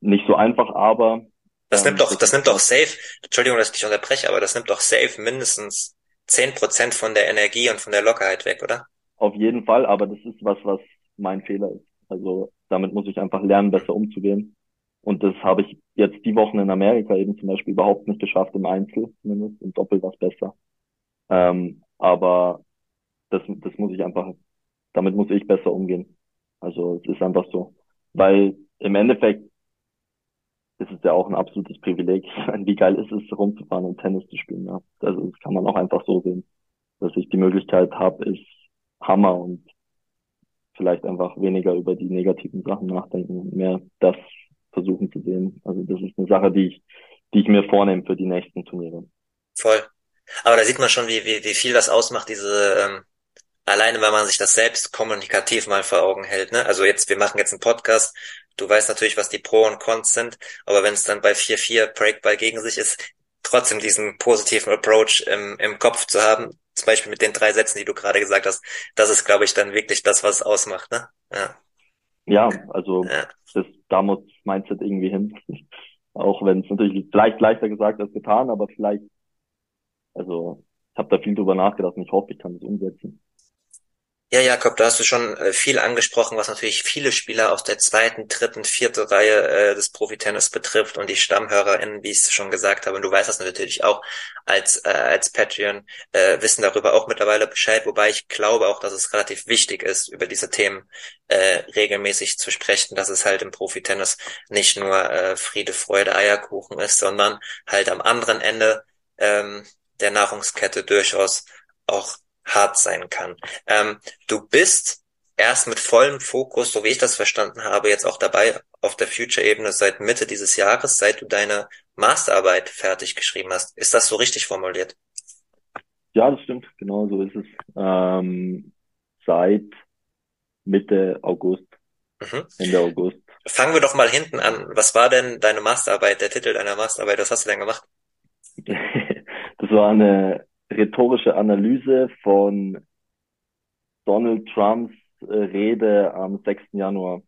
nicht so einfach, aber Das ähm, nimmt doch, das nimmt doch safe, Entschuldigung, dass ich dich unterbreche, aber das nimmt doch safe mindestens zehn Prozent von der Energie und von der Lockerheit weg, oder? Auf jeden Fall, aber das ist was, was mein Fehler ist. Also damit muss ich einfach lernen, besser umzugehen. Und das habe ich jetzt die Wochen in Amerika eben zum Beispiel überhaupt nicht geschafft, im Einzel zumindest, im Doppel was besser. Ähm, aber das, das muss ich einfach, damit muss ich besser umgehen. Also es ist einfach so. Weil im Endeffekt ist es ja auch ein absolutes Privileg. Wie geil ist es, rumzufahren und Tennis zu spielen. Ja? Also das kann man auch einfach so sehen. Dass ich die Möglichkeit habe, ist Hammer und vielleicht einfach weniger über die negativen Sachen nachdenken und mehr das versuchen zu sehen. Also das ist eine Sache, die ich, die ich mir vornehme für die nächsten Turniere. Voll. Aber da sieht man schon, wie, wie, wie viel das ausmacht, diese, ähm, alleine wenn man sich das selbst kommunikativ mal vor Augen hält, ne? Also jetzt, wir machen jetzt einen Podcast, du weißt natürlich, was die Pro und Cons sind, aber wenn es dann bei 4-4 Breakball gegen sich ist, trotzdem diesen positiven Approach im, im Kopf zu haben, zum Beispiel mit den drei Sätzen, die du gerade gesagt hast, das ist, glaube ich, dann wirklich das, was es ausmacht, ne? Ja. Ja, also Ja. das, da muss Mindset irgendwie hin. Auch wenn es natürlich vielleicht leichter gesagt als getan, aber vielleicht, also ich habe da viel drüber nachgedacht und ich hoffe, ich kann das umsetzen. Ja, Jakob, da hast du schon äh, viel angesprochen, was natürlich viele Spieler aus der zweiten, dritten, vierten Reihe äh, des Profitennis betrifft und die StammhörerInnen, wie ich es schon gesagt habe, und du weißt das natürlich auch als, äh, als Patreon, äh, wissen darüber auch mittlerweile Bescheid, wobei ich glaube auch, dass es relativ wichtig ist, über diese Themen äh, regelmäßig zu sprechen, dass es halt im Profitennis nicht nur äh, Friede, Freude, Eierkuchen ist, sondern halt am anderen Ende ähm, der Nahrungskette durchaus auch hart sein kann. Ähm, du bist erst mit vollem Fokus, so wie ich das verstanden habe, jetzt auch dabei auf der Future-Ebene seit Mitte dieses Jahres, seit du deine Masterarbeit fertig geschrieben hast. Ist das so richtig formuliert? Ja, das stimmt, genau so ist es. Ähm, seit Mitte August, Mhm. Ende August. Fangen wir doch mal hinten an. Was war denn deine Masterarbeit, der Titel deiner Masterarbeit? Was hast du denn gemacht? Das war eine rhetorische Analyse von Donald Trumps äh, Rede am 6. Januar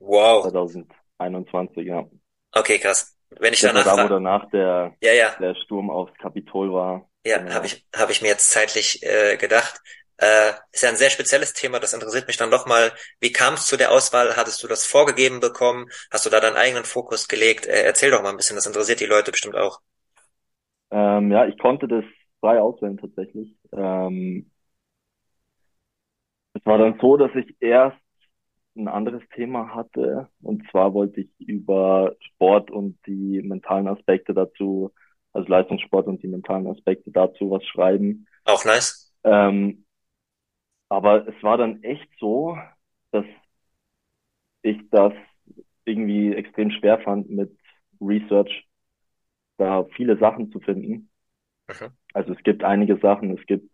Wow. 2021, ja. Okay, krass. Wenn ich Das war danach da, wo danach der, Ja, ja. der Sturm aufs Kapitol war. Ja, Genau. habe ich, hab ich mir jetzt zeitlich äh, gedacht. Äh, ist ja ein sehr spezielles Thema, das interessiert mich dann doch mal. Wie kam es zu der Auswahl? Hattest du das vorgegeben bekommen? Hast du da deinen eigenen Fokus gelegt? Äh, erzähl doch mal ein bisschen, das interessiert die Leute bestimmt auch. Ähm, ja, ich konnte das frei auswählen tatsächlich. Ähm, es war dann so, dass ich erst ein anderes Thema hatte. Und zwar wollte ich über Sport und die mentalen Aspekte dazu, also Leistungssport und die mentalen Aspekte dazu was schreiben. Auch nice. Ähm, aber es war dann echt so, dass ich das irgendwie extrem schwer fand mit Research, da viele Sachen zu finden. Mhm. Also es gibt einige Sachen, es gibt,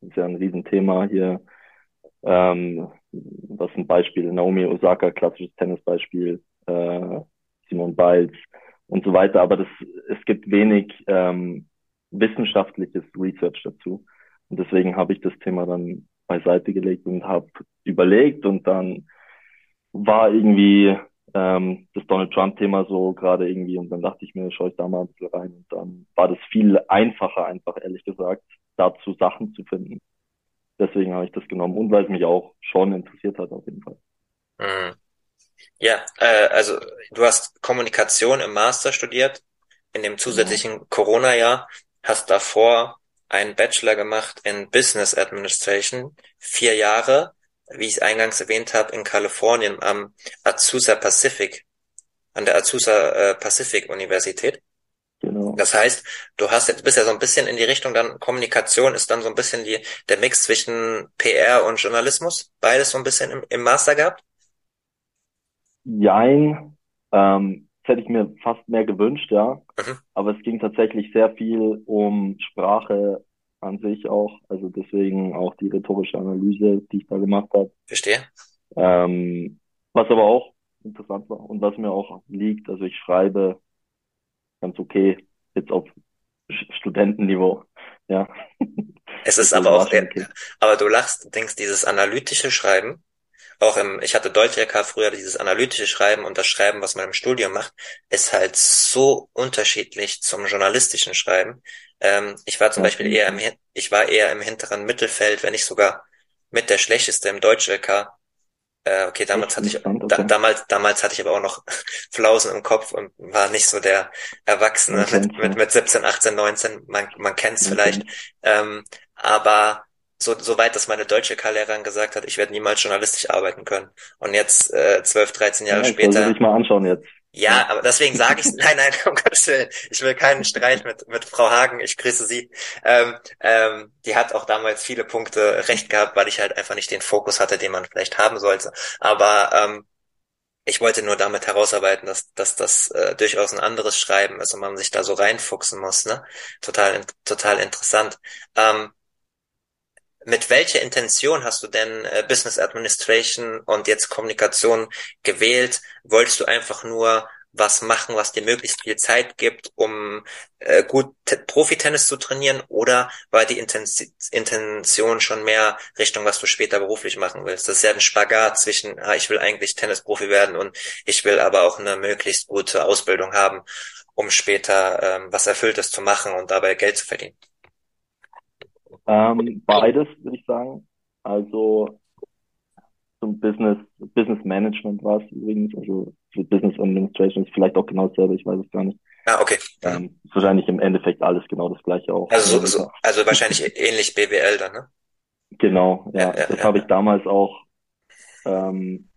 ist ja ein Riesenthema hier, ähm, was ein Beispiel, Naomi Osaka, klassisches Tennisbeispiel, äh, Simon Biles und so weiter, aber das, es gibt wenig ähm, wissenschaftliches Research dazu. Und deswegen habe ich das Thema dann beiseite gelegt und habe überlegt und dann war irgendwie ähm, das Donald Trump-Thema so gerade irgendwie und dann dachte ich mir, schaue ich da mal ein bisschen rein und dann war das viel einfacher, einfach ehrlich gesagt, dazu Sachen zu finden. Deswegen habe ich das genommen und weil es mich auch schon interessiert hat auf jeden Fall. Mhm. Ja, äh, also du hast Kommunikation im Master studiert, in dem zusätzlichen ja. Corona-Jahr, hast davor einen Bachelor gemacht in Business Administration, vier Jahre, wie ich es eingangs erwähnt habe, in Kalifornien am Azusa Pacific, an der Azusa äh, Pacific Universität. Genau. Das heißt, du hast jetzt bist ja so ein bisschen in die Richtung dann Kommunikation ist dann so ein bisschen die der Mix zwischen PR und Journalismus, beides so ein bisschen im, im Master gehabt. Jein, ähm, das hätte ich mir fast mehr gewünscht, ja. Mhm. Aber es ging tatsächlich sehr viel um Sprache an sich auch, also deswegen auch die rhetorische Analyse, die ich da gemacht habe. Verstehe. Ähm, was aber auch interessant war und was mir auch liegt, also ich schreibe ganz okay, jetzt auf Studentenniveau, ja. Es ist aber auch, okay. aber du lachst, denkst, dieses analytische Schreiben, auch im, ich hatte Deutsch-LK früher dieses analytische Schreiben und das Schreiben, was man im Studium macht, ist halt so unterschiedlich zum journalistischen Schreiben. Ähm, ich war zum ja, Beispiel eher im, ich war eher im hinteren Mittelfeld, wenn nicht sogar mit der schlechteste im Deutsch-LK. Äh, okay, damals hatte ich, da, damals, damals hatte ich aber auch noch Flausen im Kopf und war nicht so der Erwachsene mit, mit, mit 17, 18, 19. Man, man kennt's okay. vielleicht. Ähm, aber so, so weit, dass meine deutsche K-Lehrerin gesagt hat, ich werde niemals journalistisch arbeiten können. Und jetzt, äh, 12, 13 Jahre ja, später. Ich mal anschauen jetzt. Ja, aber deswegen sage ich, nein, nein, um Gottes Willen, ich will keinen Streit mit, mit Frau Hagen, ich grüße sie. Ähm, ähm, die hat auch damals viele Punkte recht gehabt, weil ich halt einfach nicht den Fokus hatte, den man vielleicht haben sollte. Aber ähm, ich wollte nur damit herausarbeiten, dass, dass das äh, durchaus ein anderes Schreiben ist und man sich da so reinfuchsen muss. Ne? Total, total interessant. Ähm, mit welcher Intention hast du denn äh, Business Administration und jetzt Kommunikation gewählt? Wolltest du einfach nur was machen, was dir möglichst viel Zeit gibt, um äh, gut Profi-Tennis zu trainieren? Oder war die Intensi Intention schon mehr Richtung, was du später beruflich machen willst? Das ist ja ein Spagat zwischen, ah, ich will eigentlich Tennisprofi werden und ich will aber auch eine möglichst gute Ausbildung haben, um später ähm, was Erfülltes zu machen und dabei Geld zu verdienen. Ähm, beides, würde ich sagen. Also zum Business, Business Management war es übrigens, also Business Administration ist vielleicht auch genau dasselbe, ich weiß es gar nicht. Ah, okay. Ähm, ist wahrscheinlich im Endeffekt alles genau das gleiche auch. Also, so, so, also wahrscheinlich ähnlich BWL dann, ne? Genau, ja. ja, ja das ja, habe ich damals auch ähm,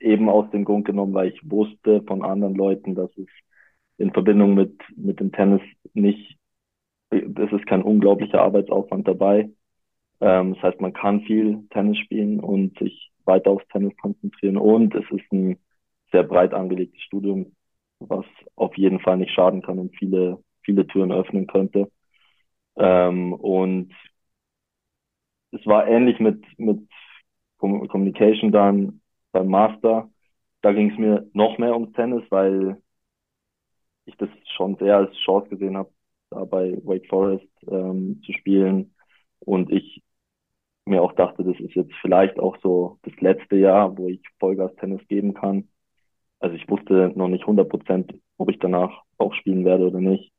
eben aus dem Grund genommen, weil ich wusste von anderen Leuten, dass es in Verbindung mit, mit dem Tennis nicht es ist kein unglaublicher Arbeitsaufwand dabei. Ähm, das heißt, man kann viel Tennis spielen und sich weiter aufs Tennis konzentrieren. Und es ist ein sehr breit angelegtes Studium, was auf jeden Fall nicht schaden kann und viele, viele Türen öffnen könnte. Ähm, und es war ähnlich mit, mit Communication dann beim Master. Da ging es mir noch mehr ums Tennis, weil ich das schon sehr als Chance gesehen habe, da bei Wake Forest ähm, zu spielen. Und ich mir auch dachte, das ist jetzt vielleicht auch so das letzte Jahr, wo ich Vollgas-Tennis geben kann. Also ich wusste noch nicht 100 Prozent, ob ich danach auch spielen werde oder nicht.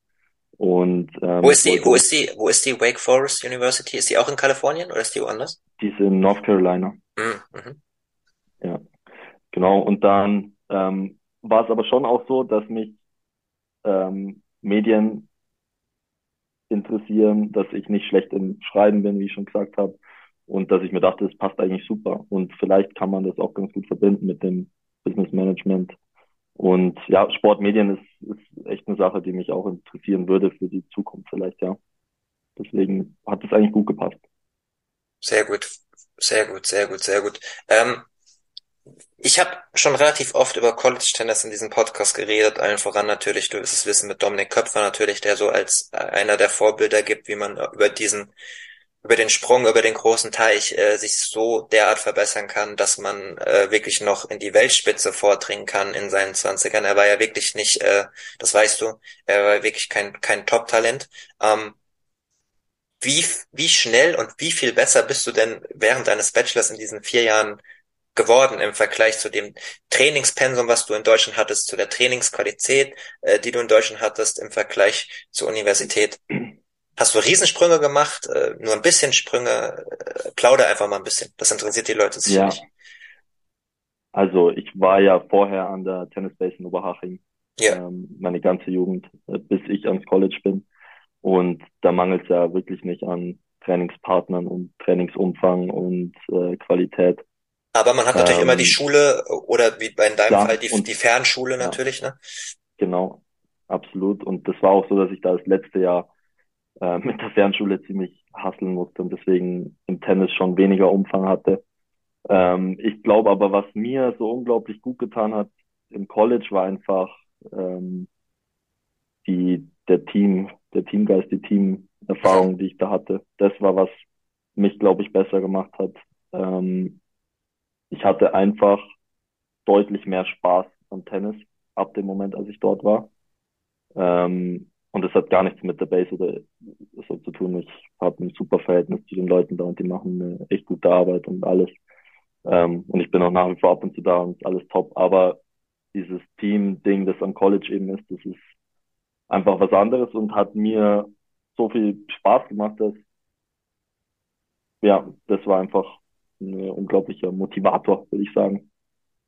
Und ähm, wo ist die, wo ist die, wo ist die Wake Forest University? Ist die auch in Kalifornien oder ist die woanders? Die ist in North Carolina. Mhm. mhm. Ja, genau. Und dann ähm, war es aber schon auch so, dass mich ähm, Medien interessieren, dass ich nicht schlecht im Schreiben bin, wie ich schon gesagt habe. und dass ich mir dachte, es passt eigentlich super und vielleicht kann man das auch ganz gut verbinden mit dem Business Management. Und ja, Sportmedien ist, ist echt eine Sache, die mich auch interessieren würde für die Zukunft vielleicht, ja. Deswegen hat es eigentlich gut gepasst. Sehr gut, sehr gut, sehr gut, sehr gut. Ähm, ich habe schon relativ oft über College Tennis in diesem Podcast geredet, allen voran natürlich, du wirst es wissen, mit Dominik Köpfer natürlich, der so als einer der Vorbilder gibt, wie man über diesen über den Sprung über den großen Teich äh, sich so derart verbessern kann, dass man äh, wirklich noch in die Weltspitze vordringen kann in seinen Zwanzigern. Er war ja wirklich nicht, äh, das weißt du, er war wirklich kein, kein Top-Talent. Ähm, wie, wie schnell und wie viel besser bist du denn während deines Bachelors in diesen vier Jahren geworden im Vergleich zu dem Trainingspensum, was du in Deutschland hattest, zu der Trainingsqualität, äh, die du in Deutschland hattest im Vergleich zur Universität? Hast du Riesensprünge gemacht? Äh, nur ein bisschen Sprünge? Äh, plauder einfach mal ein bisschen. Das interessiert die Leute sicherlich. Ja. Also ich war ja vorher an der Tennis Base in Oberhaching. Ja. Ähm, meine ganze Jugend, äh, bis ich ans College bin. Und da mangelt es ja wirklich nicht an Trainingspartnern und Trainingsumfang und äh, Qualität. Aber man hat natürlich ähm, immer die ähm, Schule oder wie bei in deinem Fall die, die Fernschule natürlich, ja, ne? Genau, absolut. Und das war auch so, dass ich da das letzte Jahr äh, mit der Fernschule ziemlich hasseln musste und deswegen im Tennis schon weniger Umfang hatte. Ähm, ich glaube aber, was mir so unglaublich gut getan hat im College, war einfach ähm, die der Team, der Teamgeist, die Teamerfahrung, die ich da hatte. Das war was mich, glaube ich, besser gemacht hat. Ähm, ich hatte einfach deutlich mehr Spaß am Tennis ab dem Moment, als ich dort war. Ähm, und es hat gar nichts mit der Base oder so zu tun. Ich habe ein super Verhältnis zu den Leuten da und die machen eine echt gute Arbeit und alles. Ähm, und ich bin auch nach wie vor ab und zu da und alles top. Aber dieses Team-Ding, das am College eben ist, das ist einfach was anderes und hat mir so viel Spaß gemacht, dass ja, das war einfach ein unglaublicher Motivator, würde ich sagen.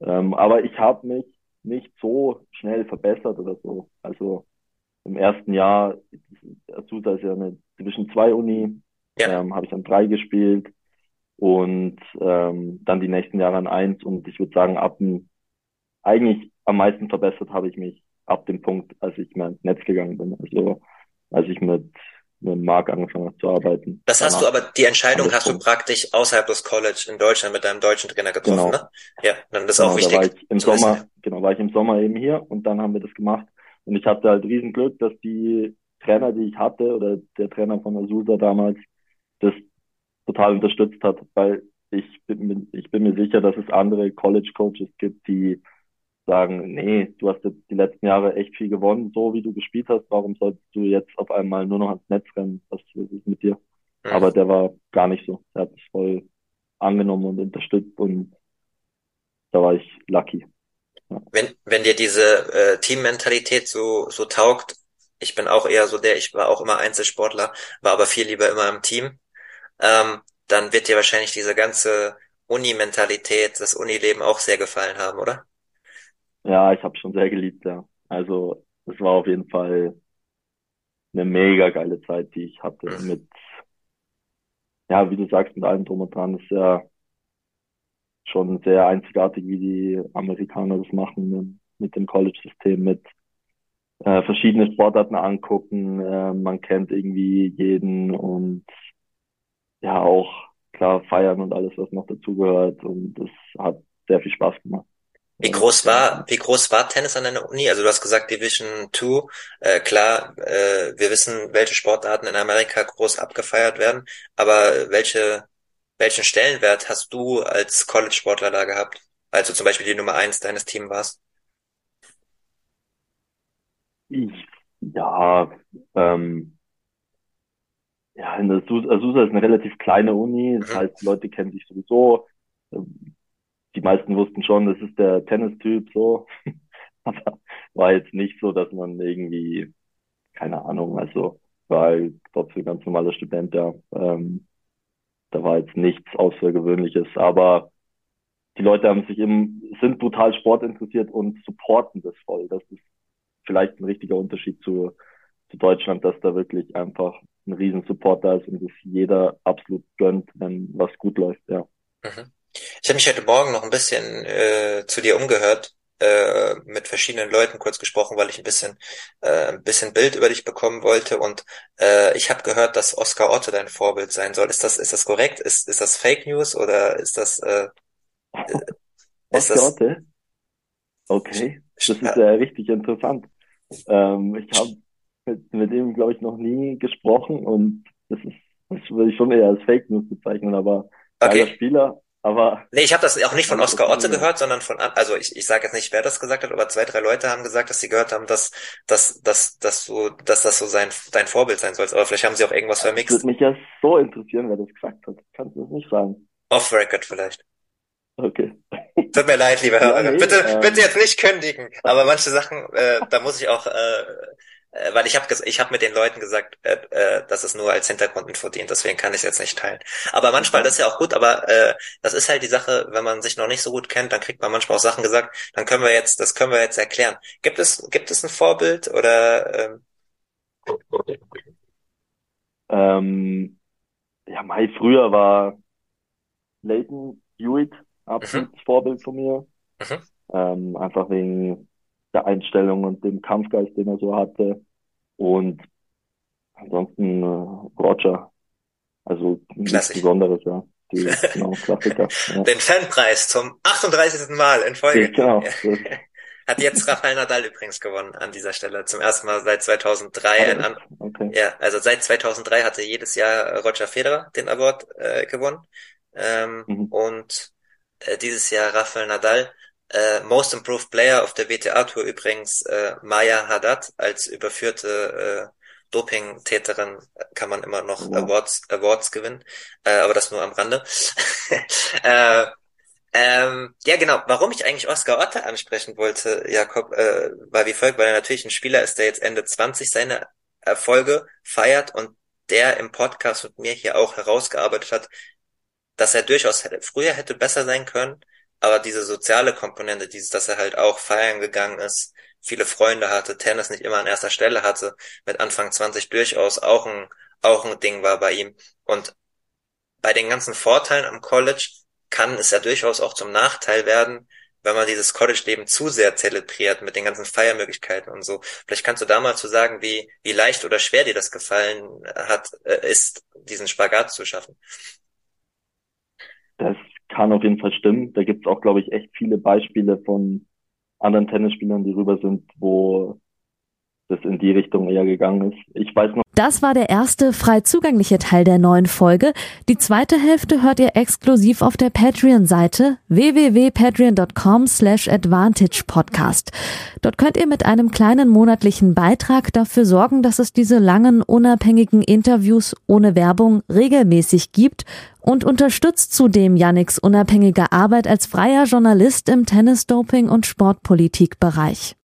Ähm, aber ich habe mich nicht so schnell verbessert oder so. Also im ersten Jahr, Azusa ist ja eine Division 2 Uni, ja. ähm, habe ich an drei gespielt und ähm, dann die nächsten Jahre an eins und ich würde sagen, ab dem, eigentlich am meisten verbessert habe ich mich ab dem Punkt, als ich mal ins Netz gegangen bin. Also als ich mit mit Marc angefangen habe zu arbeiten. Das hast du aber, die Entscheidung hast du praktisch außerhalb des College in Deutschland mit deinem deutschen Trainer getroffen, genau. ne? Ja, dann ist genau, auch wichtig. Da war ich im Sommer, wissen. genau, war ich im Sommer eben hier und dann haben wir das gemacht. Und ich hatte halt riesen Glück, dass die Trainer, die ich hatte, oder der Trainer von Azusa damals, das total unterstützt hat, weil ich bin, ich bin mir sicher, dass es andere College Coaches gibt, die sagen, nee, du hast jetzt die letzten Jahre echt viel gewonnen, so wie du gespielt hast, warum sollst du jetzt auf einmal nur noch ans Netz rennen? Was ist mit dir? Mhm. Aber der war gar nicht so. Er hat es voll angenommen und unterstützt und da war ich lucky. Wenn, wenn dir diese äh, Teammentalität so, so taugt, ich bin auch eher so der, ich war auch immer Einzelsportler, war aber viel lieber immer im Team, ähm, dann wird dir wahrscheinlich diese ganze Uni-Mentalität, das Unileben auch sehr gefallen haben, oder? Ja, ich habe schon sehr geliebt, ja. Also es war auf jeden Fall eine mega geile Zeit, die ich hatte mit, ja, wie du sagst, mit allem drum und dran. Das ist ja schon sehr einzigartig, wie die Amerikaner das machen mit dem College-System, mit äh, verschiedene Sportarten angucken. Äh, man kennt irgendwie jeden und ja auch klar feiern und alles, was noch dazugehört. Und das hat sehr viel Spaß gemacht. Wie groß war, wie groß war Tennis an deiner Uni? Also du hast gesagt Division 2. Äh, klar, äh, wir wissen, welche Sportarten in Amerika groß abgefeiert werden, aber welche welchen Stellenwert hast du als College-Sportler da gehabt? Also zum Beispiel die Nummer eins deines Teams warst? Ich, ja, ähm, ja, in der Azusa ist eine relativ kleine Uni, das mhm. heißt, die Leute kennen sich sowieso. Die meisten wussten schon, das ist der Tennistyp so. Aber war jetzt nicht so, dass man irgendwie, keine Ahnung, also war halt trotzdem ganz normaler Student, ja. Ähm, da war jetzt nichts Außergewöhnliches, aber die Leute haben sich eben, sind brutal sportinteressiert und supporten das voll. Das ist vielleicht ein richtiger Unterschied zu, zu Deutschland, dass da wirklich einfach ein riesen Support da ist und es jeder absolut gönnt, wenn was gut läuft, ja. Mhm. Ich habe mich heute Morgen noch ein bisschen äh, zu dir umgehört, äh, mit verschiedenen Leuten kurz gesprochen, weil ich ein bisschen äh, ein bisschen Bild über dich bekommen wollte und äh, ich habe gehört, dass Oscar Otto dein Vorbild sein soll. Ist das ist das korrekt? Ist ist das Fake News oder ist das äh, ist Oscar das, Otte? Okay, das ist ja richtig interessant. Ähm, ich habe mit, mit ihm, glaube ich, noch nie gesprochen und das ist, das würde ich schon eher als Fake News bezeichnen, aber okay. Spieler, aber. Nee, ich habe das auch nicht von Oskar Otte gehört, sondern von, also ich, ich sage jetzt nicht, wer das gesagt hat, aber zwei, drei Leute haben gesagt, dass sie gehört haben, dass, dass, dass, dass du, dass das so sein, dein Vorbild sein sollst. Aber vielleicht haben sie auch irgendwas vermixt. Das würde mich ja so interessieren, wer das gesagt hat. Kannst du das nicht sagen? Off Record vielleicht. Okay. Tut mir leid, liebe Hörer. Ja, nee, bitte, ähm, bitte jetzt nicht kündigen. Aber manche Sachen, äh, da muss ich auch äh, äh, weil ich habe ich hab mit den Leuten gesagt, äh, äh, dass es nur als Hintergrundinfo dient, deswegen kann ich es jetzt nicht teilen. Aber manchmal, das ist ja auch gut, aber äh, das ist halt die Sache, wenn man sich noch nicht so gut kennt, dann kriegt man manchmal auch Sachen gesagt, dann können wir jetzt, das können wir jetzt erklären. Gibt es, gibt es ein Vorbild oder ähm, ähm, ja, Mai früher war Leighton Hewitt absolutes mhm. Vorbild von mir. Mhm. Ähm, einfach wegen der Einstellung und dem Kampfgeist, den er so hatte. Und ansonsten äh, Roger. Also nichts Besonderes, ja. Die, genau, Klassiker. Ja. Den Fanpreis zum 38. Mal in Folge. Genau. Hat jetzt Rafael Nadal übrigens gewonnen an dieser Stelle. Zum ersten Mal seit 2003. Oh, okay. Ja, also seit 2003 hatte jedes Jahr Roger Federer den Award äh, gewonnen. Ähm, mhm. Und äh, dieses Jahr Rafael Nadal. Äh, Most Improved Player auf der WTA Tour übrigens äh, Maya Haddad als überführte äh, Doping-Täterin kann man immer noch. Awards, Awards gewinnen, äh, aber das nur am Rande. äh, ähm, ja, genau. Warum ich eigentlich Oscar Otte ansprechen wollte, Jakob, äh, war wie folgt, weil er natürlich ein Spieler ist, der jetzt Ende 20 seine Erfolge feiert und der im Podcast mit mir hier auch herausgearbeitet hat, dass er durchaus hätte, früher hätte besser sein können, aber diese soziale Komponente, dieses, dass er halt auch feiern gegangen ist, viele Freunde hatte, Tennis nicht immer an erster Stelle hatte, mit Anfang 20 durchaus auch ein, auch ein Ding war bei ihm. Und bei den ganzen Vorteilen am College kann es ja durchaus auch zum Nachteil werden, wenn man dieses College-Leben zu sehr zelebriert mit den ganzen Feiermöglichkeiten und so. Vielleicht kannst du da mal zu sagen, wie, wie leicht oder schwer dir das gefallen hat, äh, ist, diesen Spagat zu schaffen. Das kann auf jeden Fall stimmen. Da gibt es auch, glaube ich, echt viele Beispiele von anderen Tennisspielern, die rüber sind, wo das in die Richtung eher gegangen ist. Ich weiß noch. Das war der erste frei zugängliche Teil der neuen Folge. Die zweite Hälfte hört ihr exklusiv auf der Patreon-Seite www.patreon.com slash advantage podcast. Dort könnt ihr mit einem kleinen monatlichen Beitrag dafür sorgen, dass es diese langen, unabhängigen Interviews ohne Werbung regelmäßig gibt und unterstützt zudem Yannicks unabhängige Arbeit als freier Journalist im Tennis-Doping- und Sportpolitikbereich.